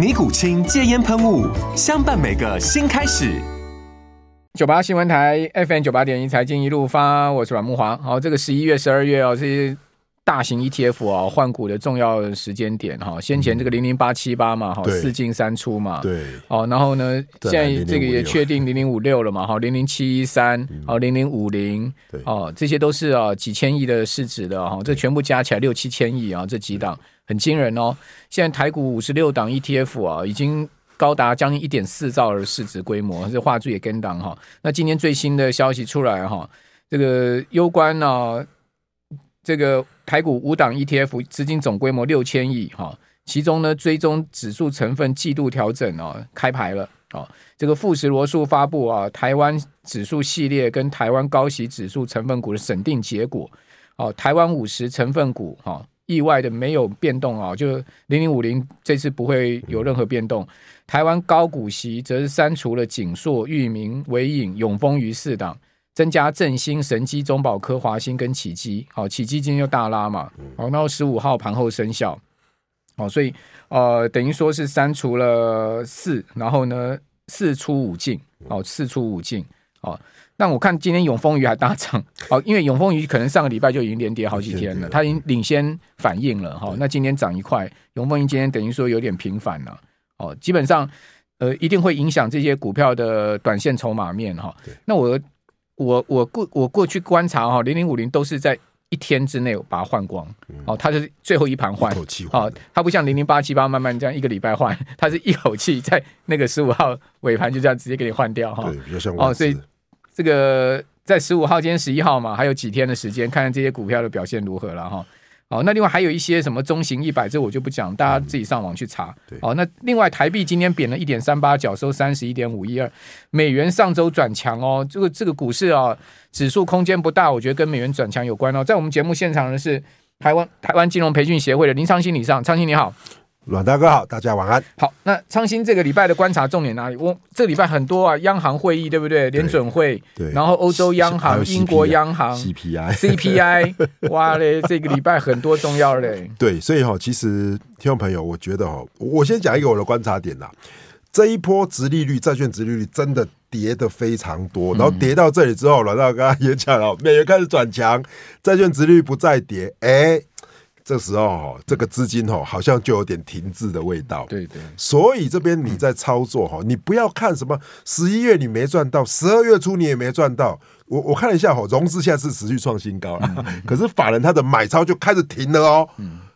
尼古清戒烟喷雾，相伴每个新开始。九八新闻台 FM 九八点一财经一路发，我是阮木华。好，这个十一月、十二月哦，这些大型 ETF 啊换股的重要时间点哈。先前这个零零八七八嘛，哈，四进三出嘛，对。哦，然后呢，现在这个也确定零零五六了嘛，哈，零零七一三，哦，零零五零，哦，这些都是啊几千亿的市值的哈，这全部加起来六七千亿啊，这几档。很惊人哦！现在台股五十六档 ETF 啊，已经高达将近一点四兆的市值规模，这话术也跟档哈。那今天最新的消息出来哈，这个攸关呢，这个台股五档 ETF 资金总规模六千亿哈，其中呢追踪指数成分季度调整哦，开牌了啊。这个富时罗素发布啊，台湾指数系列跟台湾高息指数成分股的审定结果哦，台湾五十成分股哈。意外的没有变动啊，就零零五零这次不会有任何变动。台湾高股息则是删除了景硕、裕民、纬颖、永丰于四档，增加振兴、神机、中保科、华兴跟启基。好，启基今天又大拉嘛，好，然后十五号盘后生效。好，所以呃，等于说是删除了四，然后呢四出五进，哦，四出五进，哦，那我看今天永丰鱼还大涨，哦，因为永丰鱼可能上个礼拜就已经连跌好几天了，它已经领先反应了哈。那今天涨一块，永丰鱼今天等于说有点平反了，哦，基本上呃一定会影响这些股票的短线筹码面哈。那我我我过我过去观察哈，零零五零都是在一天之内把它换光，哦，它是最后一盘换，哦，它不像零零八七八慢慢这样一个礼拜换，它是一口气在那个十五号尾盘就这样直接给你换掉哈。哦，所以。这个在十五号，今天十一号嘛，还有几天的时间，看看这些股票的表现如何了哈。好，那另外还有一些什么中型一百，这我就不讲，大家自己上网去查。好，那另外台币今天贬了一点三八角，收三十一点五一二。美元上周转强哦，这个这个股市啊，指数空间不大，我觉得跟美元转强有关哦。在我们节目现场的是台湾台湾金融培训协会的林昌兴理事长，昌兴你好。阮大哥好，大家晚安。好，那昌兴这个礼拜的观察重点哪里？我这个礼拜很多啊，央行会议对不对？联准会，对，然后欧洲央行、英国央行、CPI、CPI，哇嘞，这个礼拜很多重要嘞。对，所以哈，其实听众朋友，我觉得哈，我先讲一个我的观察点啦。这一波殖利率、债券殖利率真的跌的非常多，然后跌到这里之后，阮大哥也讲了，美元开始转强，债券殖利率不再跌，哎。这时候，这个资金哦，好像就有点停滞的味道。对对，所以这边你在操作哈，你不要看什么十一月你没赚到，十二月初你也没赚到。我我看了一下哈，融资现在是持续创新高了，可是法人他的买超就开始停了哦。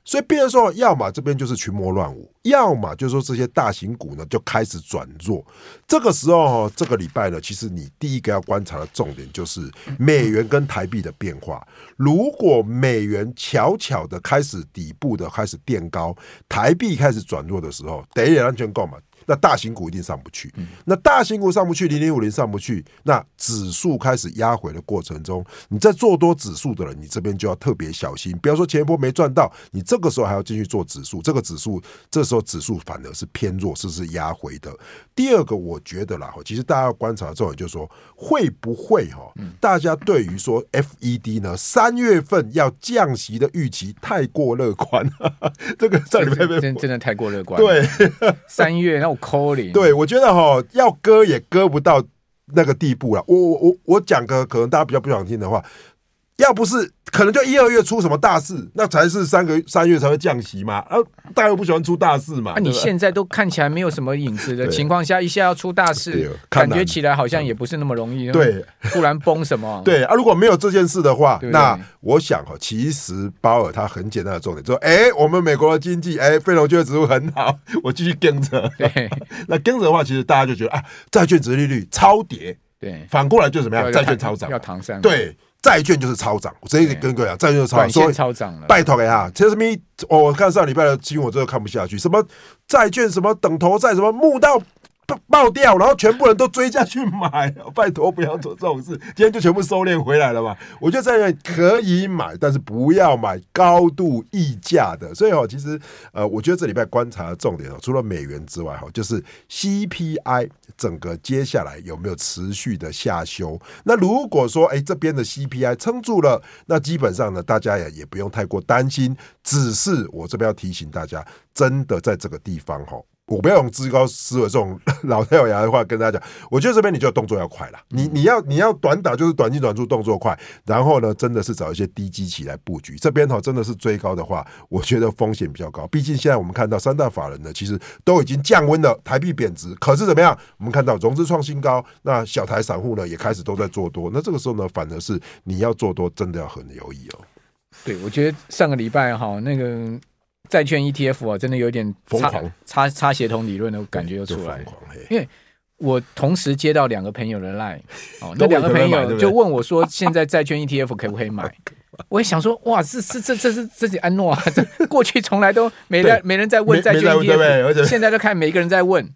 所以，变成说，要么这边就是群魔乱舞，要么就是说这些大型股呢就开始转弱。这个时候，这个礼拜呢，其实你第一个要观察的重点就是美元跟台币的变化。如果美元悄悄的开始底部的开始垫高，台币开始转弱的时候，等一安全购嘛。那大型股一定上不去，那大型股上不去，零零五零上不去，那指数开始压回的过程中，你在做多指数的人，你这边就要特别小心。比方说前一波没赚到，你这个时候还要继续做指数，这个指数这时候指数反而是偏弱，是是压回的。第二个，我觉得啦，其实大家要观察的重点就是说，会不会哈，大家对于说 FED 呢三月份要降息的预期太过乐观，这个在里面真真的太过乐观。对，三月那。对，我觉得哈，要割也割不到那个地步了。我我我我讲个可能大家比较不想听的话，要不是可能就一二月出什么大事，那才是三个三月才会降息嘛。啊，大家又不喜欢出大事嘛。那、啊、你现在都看起来没有什么影子的情况下，一下要出大事，感觉起来好像也不是那么容易。对，突然崩什么？对啊，如果没有这件事的话，那我想哈，其实鲍尔他很简单的重点，说，哎、欸，我们美国的经济，哎、欸，非农就业指数很好，我继续跟着。对，那跟着的话，其实大家就觉得啊，债券值利率超跌。对，反过来就怎么样？债券超涨，要唐山。对。债券就是超涨，我直接跟各位讲，债券就是超涨，所以超涨了。拜托给他，其实什么？我看上礼拜的新闻，我真的看不下去。什么债券，什么等头债，什么募到。爆掉，然后全部人都追下去买，拜托不要做这种事。今天就全部收敛回来了嘛。我觉得债券可以买，但是不要买高度溢价的。所以哦，其实呃，我觉得这礼拜观察的重点哦，除了美元之外哈，就是 CPI 整个接下来有没有持续的下修。那如果说哎这边的 CPI 撑住了，那基本上呢，大家也也不用太过担心。只是我这边要提醒大家，真的在这个地方哈。我不要用至高思维这种老掉牙的话跟大家讲，我觉得这边你就动作要快了，你你要你要短打就是短进短出，动作快，然后呢，真的是找一些低基期来布局。这边哈真的是追高的话，我觉得风险比较高。毕竟现在我们看到三大法人呢，其实都已经降温了，台币贬值，可是怎么样？我们看到融资创新高，那小台散户呢也开始都在做多，那这个时候呢，反而是你要做多，真的要很留意哦。对，我觉得上个礼拜哈那个。债券 ETF 啊，真的有点疯狂，插插协同理论的感觉又出来。因为我同时接到两个朋友的 line，哦，那两个朋友就问我说：“现在债券 ETF 可不可以买？”我也想说：“哇，这是这这是这是安诺啊！这 过去从来都没人没人在问债券 ETF，现在都看每一个人在问。”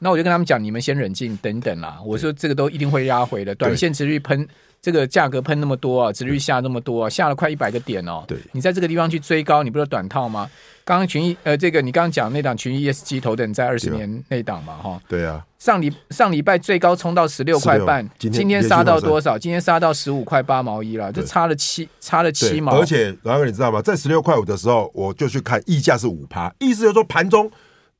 那我就跟他们讲：“你们先冷静，等等啦。”我说：“这个都一定会压回的，短线持续喷。”这个价格喷那么多啊，殖利率下那么多啊，下了快一百个点哦。对，你在这个地方去追高，你不是短套吗？刚刚群益呃，这个你刚刚讲那档群益 ESG 头等在二十年那档嘛，哈。对啊。上礼上礼拜最高冲到十六块半，今天杀到多少？今天杀到十五块八毛一了，就差了七差了七毛。而且然后你知道吗？在十六块五的时候，我就去看溢价是五趴，意思就是说盘中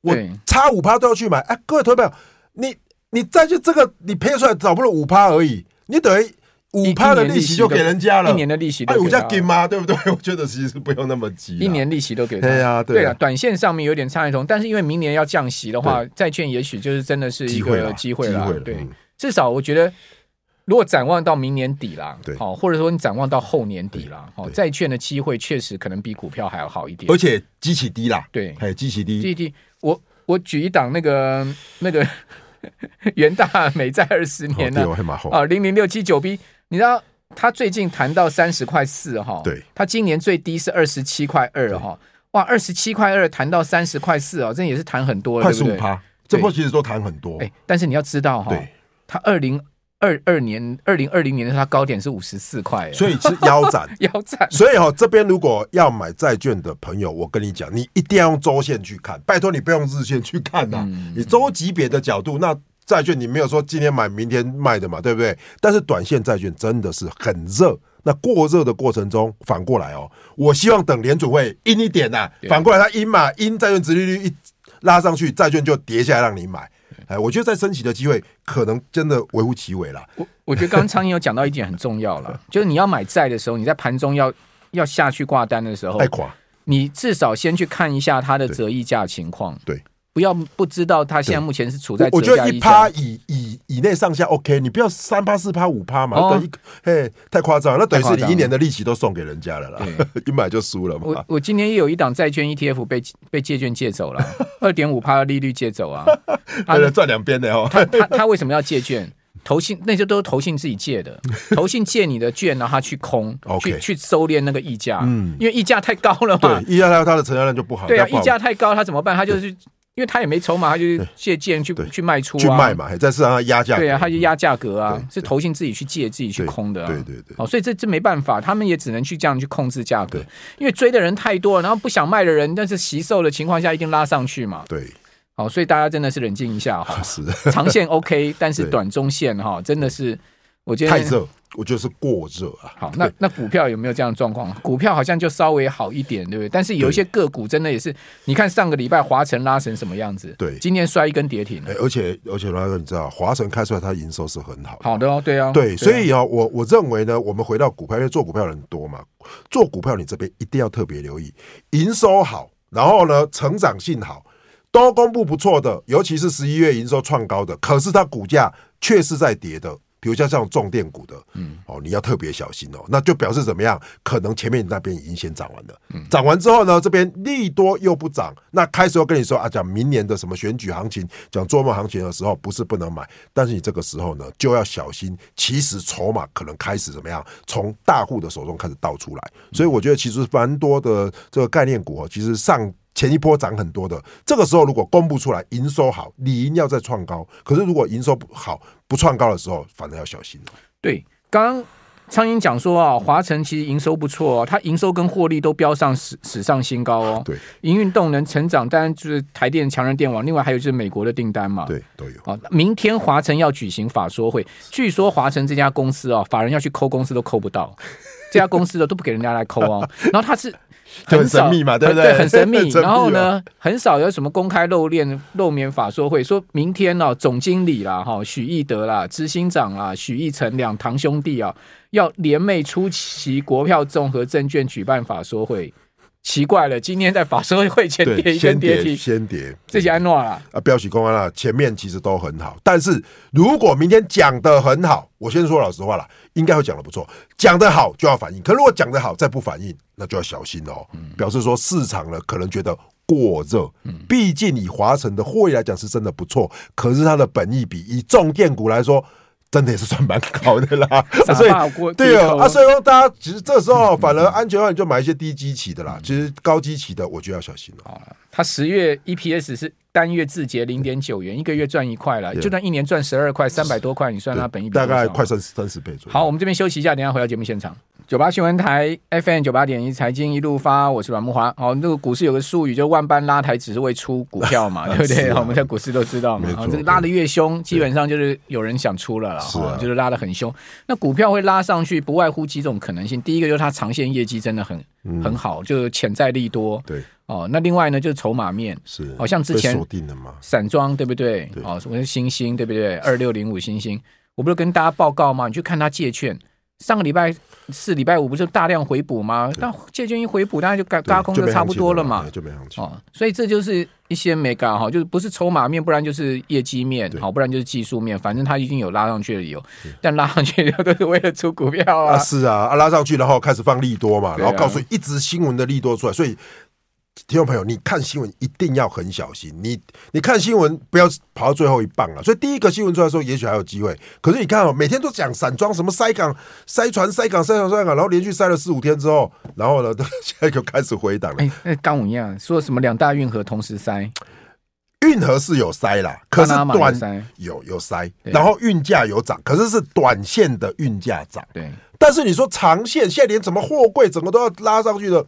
我差五趴都要去买。哎，各位投资朋友，你你再去这个你赔出来找不了五趴而已，你等于。五趴的利息就给人家了，一年的利息都五家给吗？对不对？我觉得其实不用那么急，一年利息都给他。对呀，对啊，短线上面有点差异同，但是因为明年要降息的话，债券也许就是真的是一个机会了。对，至少我觉得，如果展望到明年底啦，好，或者说你展望到后年底啦，好，债券的机会确实可能比股票还要好一点，而且基期低啦，对，还有基期低，基期低。我我举一档那个 那个 元大美债二十年的啊，零零六七九 B，你知道？他最近谈到三十块四哈，对，他今年最低是二十七块二哈，哇，二十七块二谈到三十块四哦，这也是谈很多了，快十五趴，这波其实都谈很多。哎，但是你要知道哈，他二零二二年、二零二零年的他高点是五十四块，所以是腰斩，腰斩。所以哈，这边如果要买债券的朋友，我跟你讲，你一定要用周线去看，拜托你不用日线去看呐，你周级别的角度那。债券你没有说今天买明天卖的嘛，对不对？但是短线债券真的是很热，那过热的过程中，反过来哦，我希望等联储会阴一点呐、啊，反过来它阴嘛，阴债券殖利率一拉上去，债券就跌下来让你买。哎，我觉得在升息的机会可能真的微乎其微了。我我觉得刚刚昌兴有讲到一点很重要了，就是你要买债的时候，你在盘中要要下去挂单的时候，太垮，你至少先去看一下它的折溢价情况。对。对不要不知道他现在目前是处在我觉得一趴以以以内上下 OK，你不要三趴四趴五趴嘛，等于嘿太夸张，那等于是你一年的利息都送给人家了啦，一买就输了嘛。我我今年也有一档债券 ETF 被被借券借走了，二点五趴的利率借走啊，他赚两边的哦。他他他为什么要借券？投信那些都是投信自己借的，投信借你的券，然后他去空，去去收敛那个溢价，嗯，因为溢价太高了嘛，对溢价太高，它的成交量就不好。对啊，溢价太高，他怎么办？他就是。因为他也没筹码，他就借券去去卖出啊，去卖嘛，在市场上压价。对啊，他就压价格啊，是投信自己去借，自己去空的。对对对。哦，所以这这没办法，他们也只能去这样去控制价格。因为追的人太多了，然后不想卖的人，但是惜售的情况下，一定拉上去嘛。对。好，所以大家真的是冷静一下哈。长线 OK，但是短中线哈，真的是我觉得太热。我觉得是过热啊。好，那那股票有没有这样的状况？股票好像就稍微好一点，对不对？但是有一些个股真的也是，你看上个礼拜华城拉成什么样子？对，今天摔一根跌停。哎，而且而且那个你知道，华城开出来它营收是很好的。好的哦，对啊，对，所以啊，我我认为呢，我们回到股票，因为做股票的人多嘛，做股票你这边一定要特别留意营收好，然后呢，成长性好，都公布不错的，尤其是十一月营收创高的，可是它股价却是在跌的。比如像这种重电股的，嗯，哦，你要特别小心哦。那就表示怎么样？可能前面那边已经先涨完了，涨完之后呢，这边利多又不涨，那开始又跟你说啊，讲明年的什么选举行情，讲做梦行情的时候，不是不能买，但是你这个时候呢，就要小心，其实筹码可能开始怎么样，从大户的手中开始倒出来。所以我觉得其实蛮多的这个概念股哦，其实上。前一波涨很多的，这个时候如果公布出来营收好，理应要再创高。可是如果营收不好，不创高的时候，反正要小心。对，刚刚昌英讲说啊，华晨其实营收不错哦，它营收跟获利都飙上史史上新高哦。对，营运动能成长，当然就是台电强人电网，另外还有就是美国的订单嘛。对，都有。啊，明天华晨要举行法说会，据说华晨这家公司啊，法人要去抠公司都抠不到，这家公司的都不给人家来抠哦。然后他是。很神秘嘛，对不对？对，很神秘。然后呢，很少有什么公开露面、露面法说会。说明天呢、哦，总经理啦，哈，许义德啦，执行长啊，许义成两堂兄弟啊，要联袂出席国票综合证券举办法说会。奇怪了，今天在法社会前跌一根跌停，先跌，这些安诺啊，啊，标喜公安了，前面其实都很好，但是如果明天讲的很好，我先说老实话了，应该会讲的不错，讲的好就要反应，可如果讲的好再不反应，那就要小心哦，表示说市场呢可能觉得过热，毕竟以华城的获利来讲是真的不错，可是它的本益比以重电股来说。真的也是算蛮高的啦，所以对啊，啊，所以说大家其实这时候反而安全的话，你就买一些低基期的啦。其实高基期的，我就要小心了。好了，它十月 EPS 是单月自结零点九元，一个月赚一块了，就算一年赚十二块，三百多块，你算它本益比大概快三十三十倍左右。好，我们这边休息一下，等下回到节目现场。九八新闻台 FM 九八点一财经一路发，我是阮木华。哦，那个股市有个术语，就万般拉抬，只是为出股票嘛，对不对？啊、我们在股市都知道嘛。哦，这个拉的越凶，基本上就是有人想出了了，啊、就是拉的很凶。那股票会拉上去，不外乎几种可能性。第一个就是它长线业绩真的很、嗯、很好，就是潜在利多。对哦，那另外呢就是筹码面，是好像之前锁定的嘛，散装对不对？哦，什么是星星对不对？二六零五星星，我不是跟大家报告吗？你去看它借券。上个礼拜四、礼拜五不是大量回补吗？那借券一回补，大家就嘎嘎空就差不多了嘛。就没上去哦，所以这就是一些没嘎哈，就是不是筹码面，不然就是业绩面，好，不然就是技术面，反正它一定有拉上去的理由。但拉上去的都是为了出股票啊。是啊，啊拉上去然后开始放利多嘛，然后告诉一直新闻的利多出来，所以。听众朋友，你看新闻一定要很小心。你你看新闻不要跑到最后一棒了。所以第一个新闻出来的时候，也许还有机会。可是你看哦，每天都讲散装什么塞港、塞船、塞港、塞船、塞港，然后连续塞了四五天之后，然后呢，现在就开始回档了。哎，那刚我一样说什么两大运河同时塞，运河是有塞啦，可是短塞有有塞，然后运价有涨，可是是短线的运价涨。对。但是你说长线，现在连怎么货柜整个都要拉上去的，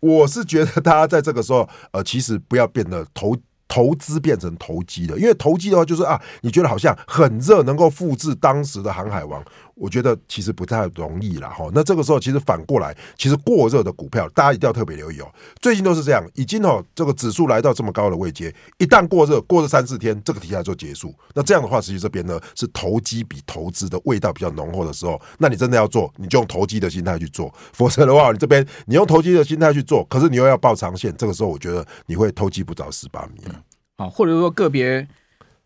我是觉得大家在这个时候，呃，其实不要变得投投资变成投机的，因为投机的话就是啊，你觉得好像很热，能够复制当时的航海王。我觉得其实不太容易了哈。那这个时候其实反过来，其实过热的股票，大家一定要特别留意哦。最近都是这样，已经哦这个指数来到这么高的位阶，一旦过热，过了三四天，这个题材就结束。那这样的话，实际这边呢是投机比投资的味道比较浓厚的时候，那你真的要做，你就用投机的心态去做。否则的话，你这边你用投机的心态去做，可是你又要抱长线，这个时候我觉得你会投机不着十八米了。好，或者说个别。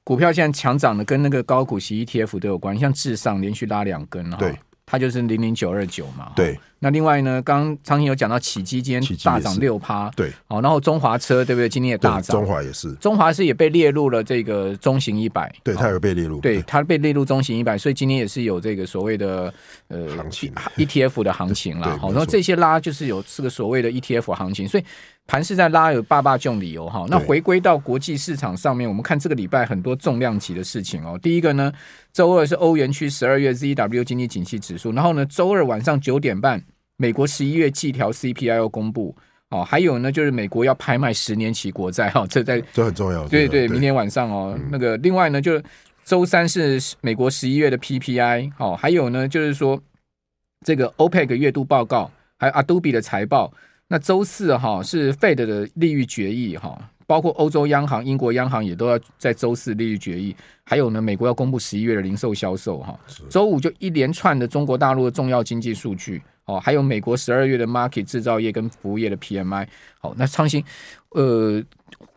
股票现在强涨的跟那个高股息 ETF 都有关，像至上连续拉两根，对，它就是零零九二九嘛，对。那另外呢，刚刚昌兴有讲到起基今天大涨六趴，对，好，然后中华车对不对？今天也大涨，中华也是，中华是也被列入了这个中型一百，对，它有被列入，对，它被列入中型一百，所以今天也是有这个所谓的呃行情。ETF 的行情啦。好，然后这些拉就是有这个所谓的 ETF 行情，所以。盘是在拉，有爸爸这种理由哈。那回归到国际市场上面，我们看这个礼拜很多重量级的事情哦。第一个呢，周二是欧元区十二月 ZW 经济景气指数，然后呢，周二晚上九点半，美国十一月季调 CPI 要公布哦。还有呢，就是美国要拍卖十年期国债哈，这在这很重要。对对，明天晚上哦，那个另外呢，就是周三是美国十一月的 PPI 哦，还有呢，就是说这个 OPEC 月度报告，还有 Adobe 的财报。那周四哈是 Fed 的利率决议哈，包括欧洲央行、英国央行也都要在周四利率决议。还有呢，美国要公布十一月的零售销售哈。周五就一连串的中国大陆的重要经济数据哦，还有美国十二月的 Market 制造业跟服务业的 PMI。好，那创新呃。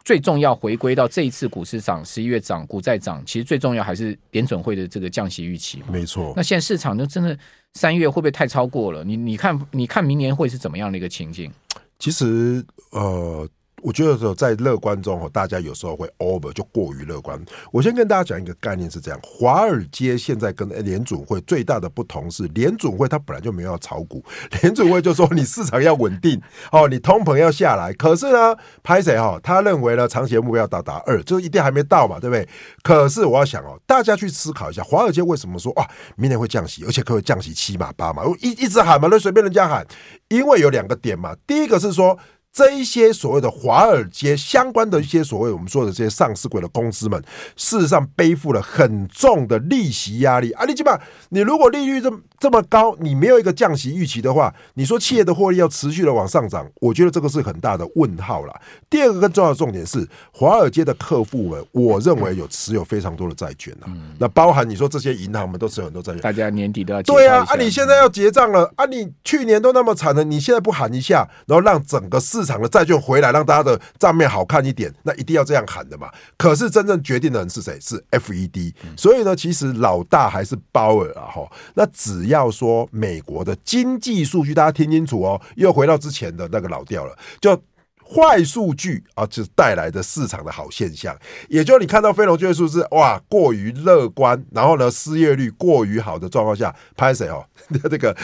最重要回归到这一次股市涨，十一月涨，股债涨，其实最重要还是联准会的这个降息预期。没错。那现在市场就真的三月会不会太超过了？你你看，你看明年会是怎么样的一个情景？其实呃。我觉得说在乐观中，大家有时候会 over 就过于乐观。我先跟大家讲一个概念是这样：华尔街现在跟 联准会最大的不同是，联准会它本来就没有要炒股，联准会就说你市场要稳定 哦，你通膨要下来。可是呢，拍谁哈？他认为呢，长期目标要到达二，就一定还没到嘛，对不对？可是我要想哦，大家去思考一下，华尔街为什么说哇，明年会降息，而且可以降息七码八码，一一直喊嘛，那随便人家喊，因为有两个点嘛，第一个是说。这一些所谓的华尔街相关的一些所谓我们说的这些上市鬼的公司们，事实上背负了很重的利息压力啊！你基本上，你如果利率这么这么高，你没有一个降息预期的话，你说企业的获利要持续的往上涨，我觉得这个是很大的问号了。第二个更重要的重点是，华尔街的客户们，我认为有持有非常多的债券啊，那包含你说这些银行们都持有很多债券，大家年底都要对啊，啊，你现在要结账了啊，你去年都那么惨了，你现在不喊一下，然后让整个市市场的债券回来，让大家的账面好看一点，那一定要这样喊的嘛。可是真正决定的人是谁？是 FED。所以呢，其实老大还是鲍尔啊。哈，那只要说美国的经济数据，大家听清楚哦，又回到之前的那个老调了，就。坏数据啊，就是带来的市场的好现象，也就是你看到非农就业数字哇过于乐观，然后呢失业率过于好的状况下，拍谁哦？这个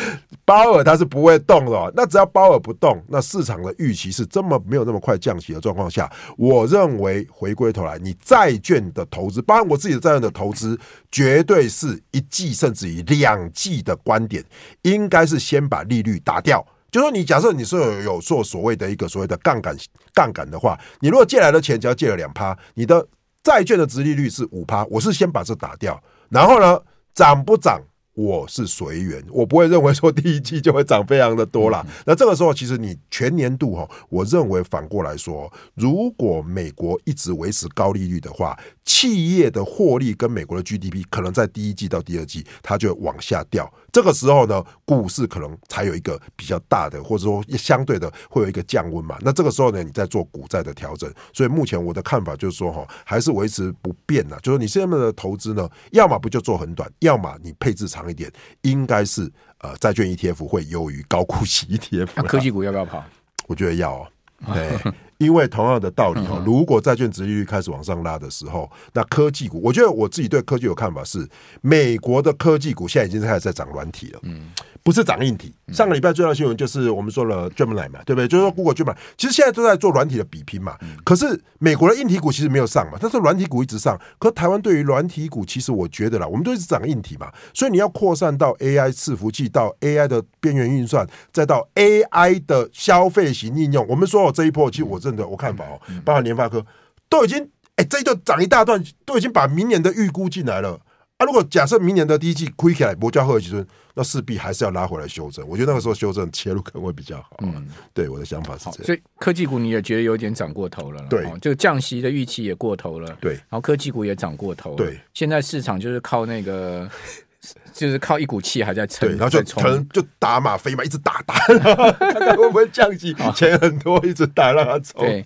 鲍尔他是不会动的哦。那只要鲍尔不动，那市场的预期是这么没有那么快降息的状况下，我认为回归头来，你债券的投资，包括我自己的债券的投资，绝对是一季甚至于两季的观点，应该是先把利率打掉。就说你假设你是有有做所谓的一个所谓的杠杆杠杆的话，你如果借来的钱只要借了两趴，你的债券的值利率是五趴，我是先把这打掉，然后呢涨不涨？我是随缘，我不会认为说第一季就会涨非常的多啦。那这个时候，其实你全年度哈，我认为反过来说，如果美国一直维持高利率的话，企业的获利跟美国的 GDP 可能在第一季到第二季它就往下掉。这个时候呢，股市可能才有一个比较大的，或者说相对的会有一个降温嘛。那这个时候呢，你在做股债的调整。所以目前我的看法就是说哈，还是维持不变的，就是你现在的投资呢，要么不就做很短，要么你配置长。一点应该是呃，债券 ETF 会优于高股息 ETF。那科技股要不要跑？我觉得要哦。对，因为同样的道理哈，如果债券值利率开始往上拉的时候，那科技股，我觉得我自己对科技有看法是，美国的科技股现在已经开始在涨软体了。嗯。不是涨硬体。上个礼拜最大的新闻就是我们说了 Gemini 嘛，对不对？就是说 Google Gemini，其实现在都在做软体的比拼嘛。可是美国的硬体股其实没有上嘛，但是软体股一直上。可是台湾对于软体股，其实我觉得啦，我们都一直涨硬体嘛。所以你要扩散到 AI 伺服器，到 AI 的边缘运算，再到 AI 的消费型应用。我们说我，这一波，其实我认的我看法哦，包括联发科都已经哎，这一段涨一大段，都已经把明年的预估进来了。啊，如果假设明年的第一季亏起来，摩加赫尔吉孙。那势必还是要拉回来修正，我觉得那个时候修正切入可能会比较好。嗯，对，我的想法是这样。所以科技股你也觉得有点涨过头了。对，这个降息的预期也过头了。对，然后科技股也涨过头。对，现在市场就是靠那个，就是靠一股气还在撑，然后就可能就打吗啡嘛，一直打打，看看会不会降息，钱很多，一直打让它冲。对。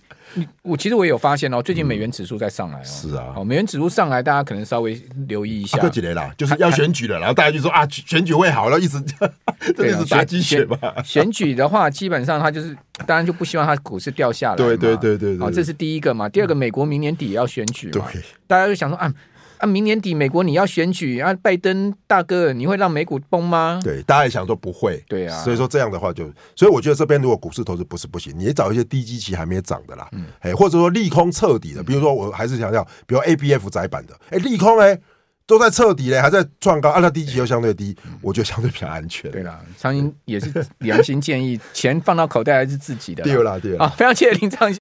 我其实我也有发现哦，最近美元指数在上来哦。是啊，美元指数上来，大家可能稍微留意一下。过几年啦，就是要选举了，然后大家就说啊，选举会好了，一直这是 打鸡血嘛。选举的话，基本上它就是，当然就不希望它股市掉下来。对对对对对，这是第一个嘛。第二个，美国明年底也要选举嘛，大家就想说啊。啊，明年底美国你要选举啊，拜登大哥，你会让美股崩吗？对，大家也想说不会，对啊，所以说这样的话就，所以我觉得这边如果股市投资不是不行，你也找一些低基期还没涨的啦，嗯，哎，或者说利空彻底的，比如说我还是强调，比如 ABF 窄板的，哎，利空哎。都在彻底嘞，还在创高，按、啊、它低级又相对低，嗯、我觉得相对比较安全。对啦，苍蝇也是良心建议，钱放到口袋还是自己的。对啦，对啦。啊，非常谢谢林昌兴。